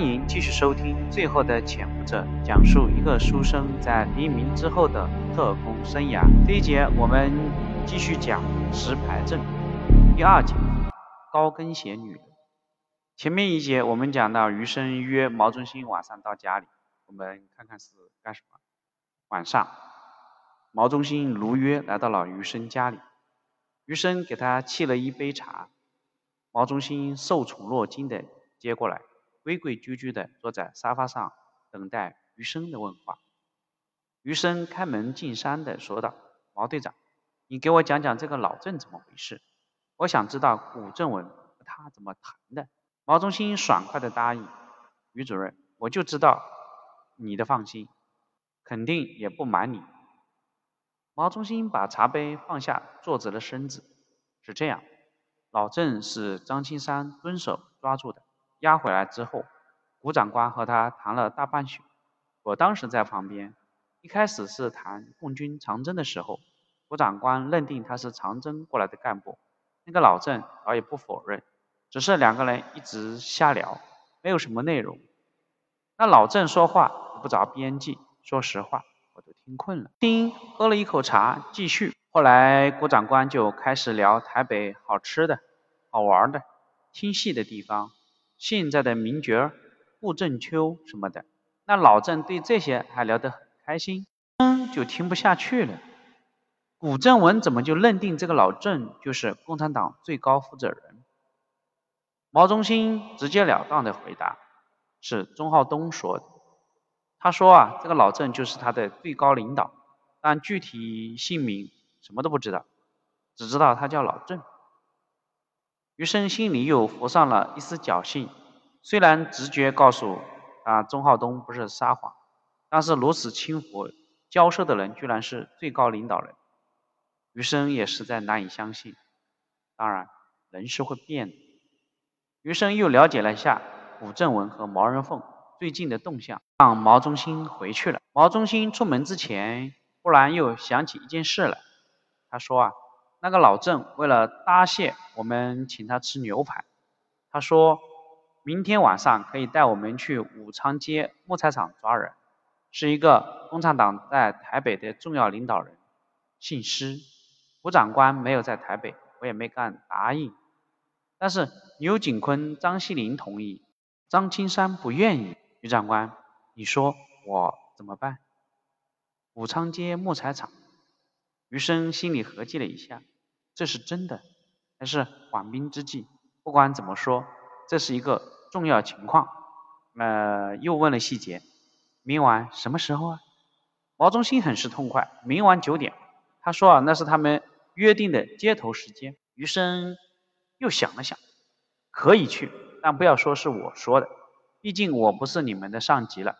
欢迎继续收听《最后的潜伏者》，讲述一个书生在黎明之后的特工生涯。这一节我们继续讲石牌镇第二节高跟鞋女。前面一节我们讲到余生约毛中心晚上到家里，我们看看是干什么。晚上，毛中心如约来到了余生家里，余生给他沏了一杯茶，毛中心受宠若惊的接过来。规规矩矩地坐在沙发上，等待余生的问话。余生开门进山地说道：“毛队长，你给我讲讲这个老郑怎么回事？我想知道古正文和他怎么谈的。”毛中心爽快地答应：“余主任，我就知道你的放心，肯定也不瞒你。”毛中心把茶杯放下，坐直了身子。是这样，老郑是张青山蹲守抓住的。押回来之后，古长官和他谈了大半宿。我当时在旁边，一开始是谈共军长征的时候，古长官认定他是长征过来的干部，那个老郑倒也不否认，只是两个人一直瞎聊，没有什么内容。那老郑说话不着边际，说实话，我都听困了。丁喝了一口茶，继续。后来古长官就开始聊台北好吃的、好玩的、听戏的地方。现在的名角顾正秋什么的，那老郑对这些还聊得很开心，嗯，就听不下去了。古正文怎么就认定这个老郑就是共产党最高负责人？毛中心直截了当的回答是钟浩东说的。他说啊，这个老郑就是他的最高领导，但具体姓名什么都不知道，只知道他叫老郑。余生心里又浮上了一丝侥幸，虽然直觉告诉啊钟浩东不是撒谎，但是如此轻浮交涉的人居然是最高领导人，余生也实在难以相信。当然，人是会变的。余生又了解了一下古正文和毛人凤最近的动向，让毛中心回去了。毛中心出门之前，忽然又想起一件事来，他说啊。那个老郑为了答谢我们，请他吃牛排。他说明天晚上可以带我们去武昌街木材厂抓人，是一个共产党在台北的重要领导人，姓施。吴长官没有在台北，我也没敢答应。但是牛景坤、张锡林同意，张青山不愿意。余长官，你说我怎么办？武昌街木材厂。余生心里合计了一下。这是真的，还是缓兵之计？不管怎么说，这是一个重要情况。呃，又问了细节，明晚什么时候啊？毛中心很是痛快，明晚九点。他说啊，那是他们约定的接头时间。余生又想了想，可以去，但不要说是我说的，毕竟我不是你们的上级了。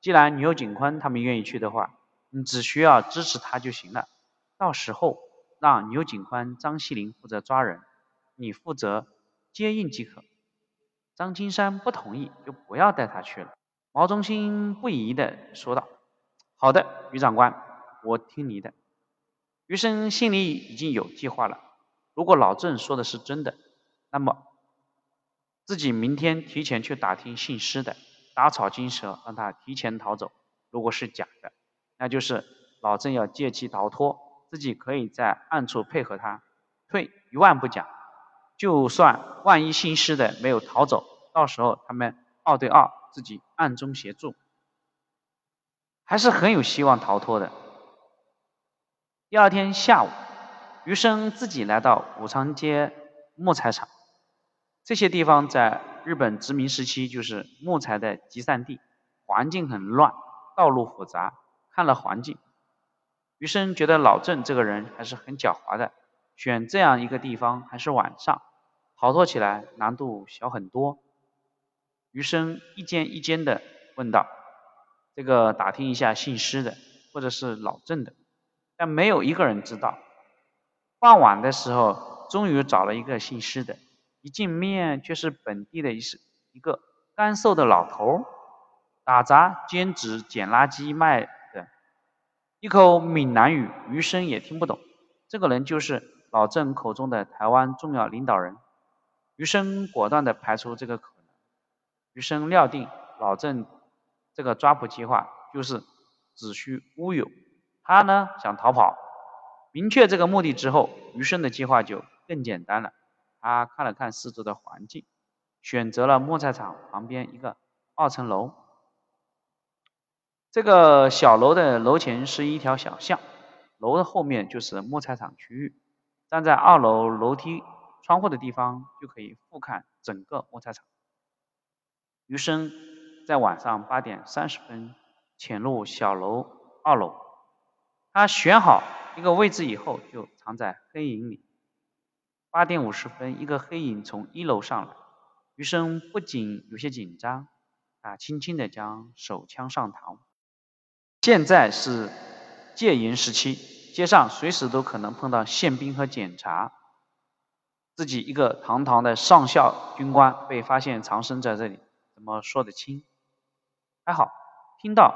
既然牛景坤他们愿意去的话，你只需要支持他就行了。到时候。让牛警官、张锡林负责抓人，你负责接应即可。张金山不同意，就不要带他去了。毛中心不疑的说道：“好的，余长官，我听你的。”余生心里已经有计划了。如果老郑说的是真的，那么自己明天提前去打听姓施的，打草惊蛇，让他提前逃走。如果是假的，那就是老郑要借机逃脱。自己可以在暗处配合他，退一万步讲，就算万一新师的没有逃走，到时候他们二对二，自己暗中协助，还是很有希望逃脱的。第二天下午，余生自己来到武昌街木材厂，这些地方在日本殖民时期就是木材的集散地，环境很乱，道路复杂，看了环境。余生觉得老郑这个人还是很狡猾的，选这样一个地方还是晚上，逃脱起来难度小很多。余生一间一间的问道：“这个打听一下姓施的，或者是老郑的。”但没有一个人知道。傍晚的时候，终于找了一个姓施的，一见面却是本地的一一个干瘦的老头，打杂兼职捡垃圾卖。一口闽南语，余生也听不懂。这个人就是老郑口中的台湾重要领导人。余生果断地排除这个可能。余生料定老郑这个抓捕计划就是子虚乌有，他呢想逃跑。明确这个目的之后，余生的计划就更简单了。他看了看四周的环境，选择了木材厂旁边一个二层楼。这个小楼的楼前是一条小巷，楼的后面就是木材厂区域。站在二楼楼梯窗户的地方，就可以俯瞰整个木材厂。余生在晚上八点三十分潜入小楼二楼，他选好一个位置以后，就藏在黑影里。八点五十分，一个黑影从一楼上来，余生不仅有些紧张，他轻轻地将手枪上膛。现在是戒严时期，街上随时都可能碰到宪兵和检查。自己一个堂堂的上校军官被发现藏身在这里，怎么说得清？还好，听到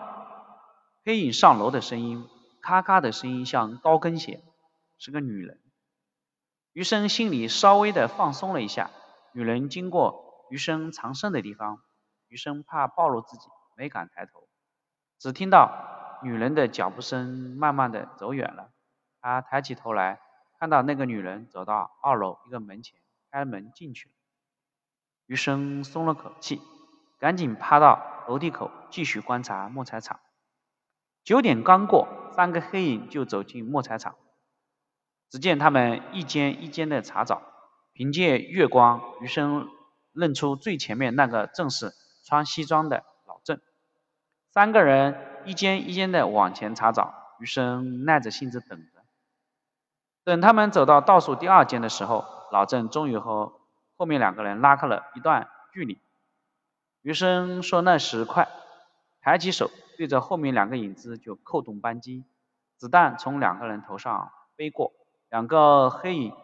黑影上楼的声音，咔咔的声音像高跟鞋，是个女人。余生心里稍微的放松了一下。女人经过余生藏身的地方，余生怕暴露自己，没敢抬头，只听到女人的脚步声慢慢的走远了。他抬起头来，看到那个女人走到二楼一个门前，开门进去了。余生松了口气，赶紧趴到楼梯口继续观察木材厂。九点刚过，三个黑影就走进木材厂。只见他们一间一间的查找，凭借月光，余生认出最前面那个正是穿西装的老郑。三个人一间一间的往前查找，余生耐着性子等着。等他们走到倒数第二间的时候，老郑终于和后面两个人拉开了一段距离。余生说那时快，抬起手对着后面两个影子就扣动扳机，子弹从两个人头上飞过。两个黑影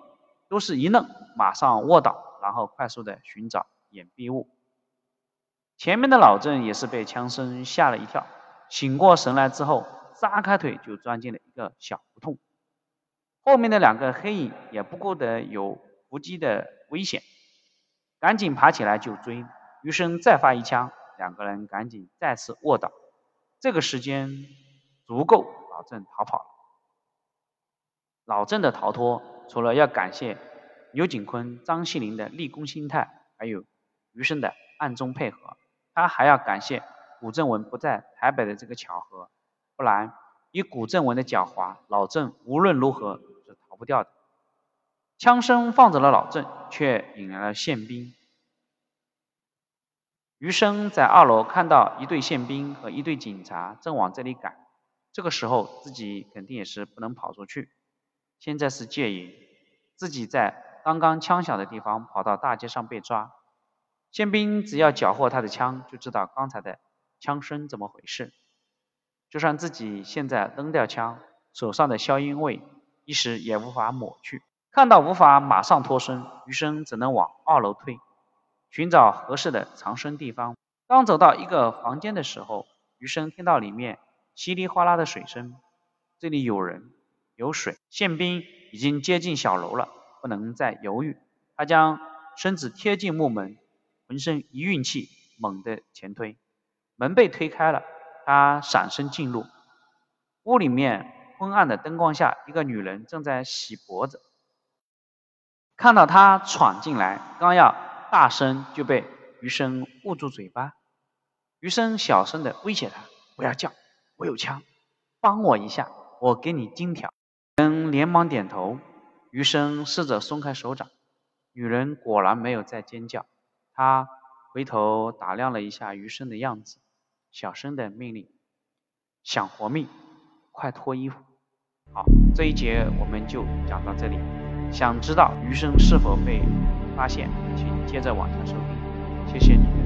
都是一愣，马上卧倒，然后快速的寻找掩蔽物。前面的老郑也是被枪声吓了一跳，醒过神来之后，撒开腿就钻进了一个小胡同。后面的两个黑影也不顾得有伏击的危险，赶紧爬起来就追。余生再发一枪，两个人赶紧再次卧倒。这个时间足够老郑逃跑了。老郑的逃脱，除了要感谢牛景坤、张锡林的立功心态，还有余生的暗中配合，他还要感谢古正文不在台北的这个巧合，不然以古正文的狡猾，老郑无论如何是逃不掉的。枪声放走了老郑，却引来了宪兵。余生在二楼看到一队宪兵和一队警察正往这里赶，这个时候自己肯定也是不能跑出去。现在是戒严，自己在刚刚枪响的地方跑到大街上被抓，宪兵只要缴获他的枪，就知道刚才的枪声怎么回事。就算自己现在扔掉枪，手上的硝烟味一时也无法抹去。看到无法马上脱身，余生只能往二楼退，寻找合适的藏身地方。刚走到一个房间的时候，余生听到里面稀里哗啦的水声，这里有人。有水，宪兵已经接近小楼了，不能再犹豫。他将身子贴近木门，浑身一运气，猛地前推，门被推开了。他闪身进入屋里面，昏暗的灯光下，一个女人正在洗脖子。看到他闯进来，刚要大声，就被余生捂住嘴巴。余生小声的威胁他：“不要叫，我有枪，帮我一下，我给你金条。”人连忙点头，余生试着松开手掌，女人果然没有再尖叫。他回头打量了一下余生的样子，小生的命令：“想活命，快脱衣服。”好，这一节我们就讲到这里。想知道余生是否被发现，请接着往下收听。谢谢你。